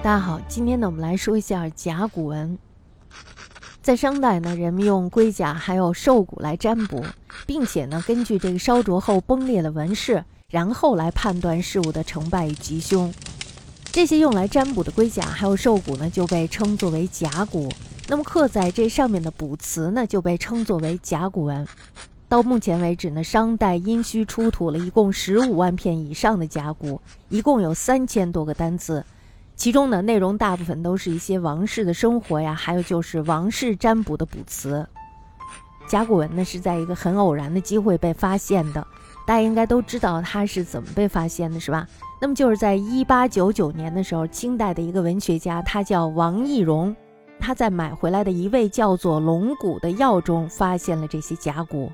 大家好，今天呢，我们来说一下甲骨文。在商代呢，人们用龟甲还有兽骨来占卜，并且呢，根据这个烧灼后崩裂的纹饰，然后来判断事物的成败与吉凶。这些用来占卜的龟甲还有兽骨呢，就被称作为甲骨。那么刻在这上面的卜辞呢，就被称作为甲骨文。到目前为止呢，商代殷墟出土了一共十五万片以上的甲骨，一共有三千多个单字。其中呢，内容大部分都是一些王室的生活呀，还有就是王室占卜的卜辞。甲骨文呢是在一个很偶然的机会被发现的，大家应该都知道它是怎么被发现的，是吧？那么就是在一八九九年的时候，清代的一个文学家，他叫王懿荣，他在买回来的一味叫做龙骨的药中发现了这些甲骨。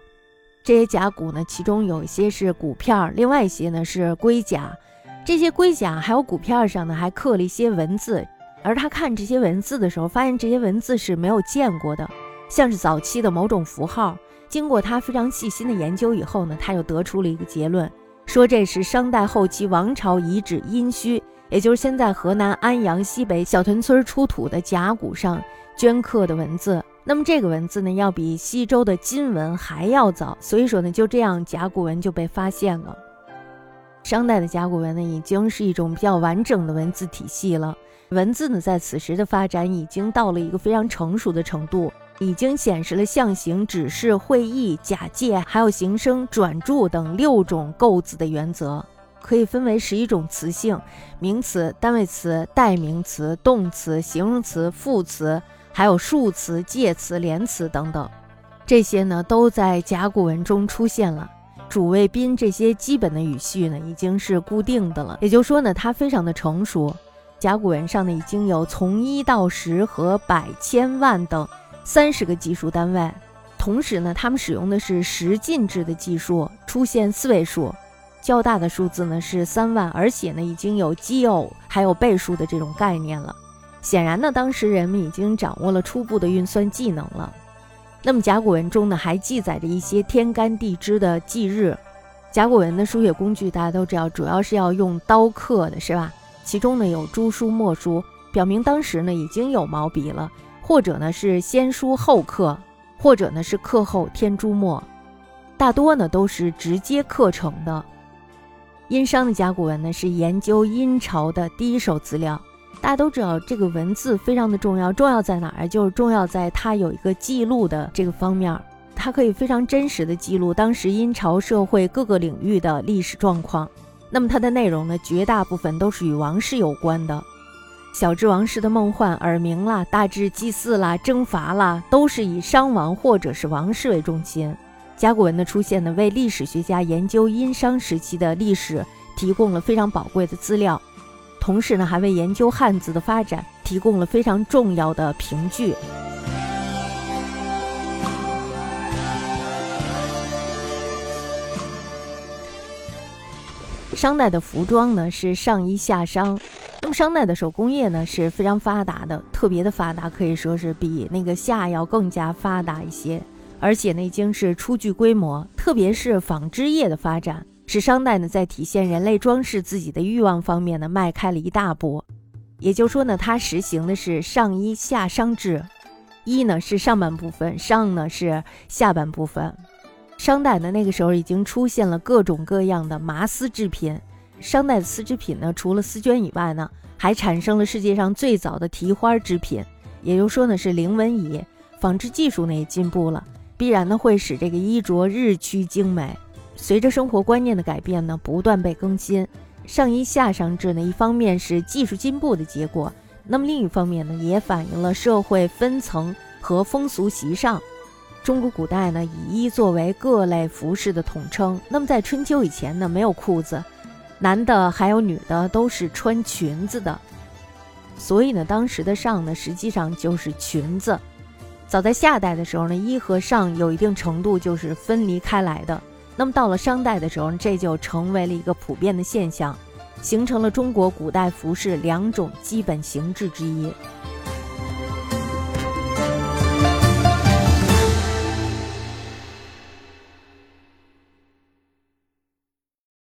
这些甲骨呢，其中有一些是骨片，另外一些呢是龟甲。这些龟甲还有骨片上呢，还刻了一些文字。而他看这些文字的时候，发现这些文字是没有见过的，像是早期的某种符号。经过他非常细心的研究以后呢，他又得出了一个结论，说这是商代后期王朝遗址殷墟，也就是现在河南安阳西北小屯村出土的甲骨上镌刻的文字。那么这个文字呢，要比西周的金文还要早。所以说呢，就这样甲骨文就被发现了。商代的甲骨文呢，已经是一种比较完整的文字体系了。文字呢，在此时的发展已经到了一个非常成熟的程度，已经显示了象形、指示、会意、假借，还有形声、转注等六种构字的原则，可以分为十一种词性：名词、单位词、代名词、动词、形容词、副词，还有数词、介词、连词等等。这些呢，都在甲骨文中出现了。主谓宾这些基本的语序呢，已经是固定的了。也就是说呢，它非常的成熟。甲骨文上呢，已经有从一到十和百、千万等三十个计数单位。同时呢，他们使用的是十进制的计数，出现四位数。较大的数字呢是三万，而且呢已经有奇偶还有倍数的这种概念了。显然呢，当时人们已经掌握了初步的运算技能了。那么甲骨文中呢，还记载着一些天干地支的忌日。甲骨文的书写工具大家都知道，主要是要用刀刻的，是吧？其中呢有朱书、墨书，表明当时呢已经有毛笔了，或者呢是先书后刻，或者呢是刻后添朱墨，大多呢都是直接刻成的。殷商的甲骨文呢是研究殷朝的第一手资料。大家都知道，这个文字非常的重要，重要在哪儿？就是重要在它有一个记录的这个方面，它可以非常真实的记录当时殷朝社会各个领域的历史状况。那么它的内容呢，绝大部分都是与王室有关的，小至王室的梦幻、耳鸣啦，大至祭祀啦、征伐啦，都是以商王或者是王室为中心。甲骨文的出现呢，为历史学家研究殷商时期的历史提供了非常宝贵的资料。同时呢，还为研究汉字的发展提供了非常重要的凭据。商代的服装呢是上衣下裳，那么商代的手工业呢是非常发达的，特别的发达，可以说是比那个夏要更加发达一些，而且呢已经是初具规模，特别是纺织业的发展。是商代呢，在体现人类装饰自己的欲望方面呢，迈开了一大步。也就说呢，它实行的是上衣下裳制，衣呢是上半部分，裳呢是下半部分。商代呢，那个时候已经出现了各种各样的麻丝制品。商代的丝织品呢，除了丝绢以外呢，还产生了世界上最早的提花织品。也就是说呢，是菱纹衣。纺织技术呢也进步了，必然呢会使这个衣着日趋精美。随着生活观念的改变呢，不断被更新。上衣下裳制呢，一方面是技术进步的结果，那么另一方面呢，也反映了社会分层和风俗习尚。中国古代呢，以衣作为各类服饰的统称。那么在春秋以前呢，没有裤子，男的还有女的都是穿裙子的，所以呢，当时的上呢，实际上就是裙子。早在夏代的时候呢，衣和裳有一定程度就是分离开来的。那么到了商代的时候，这就成为了一个普遍的现象，形成了中国古代服饰两种基本形制之一。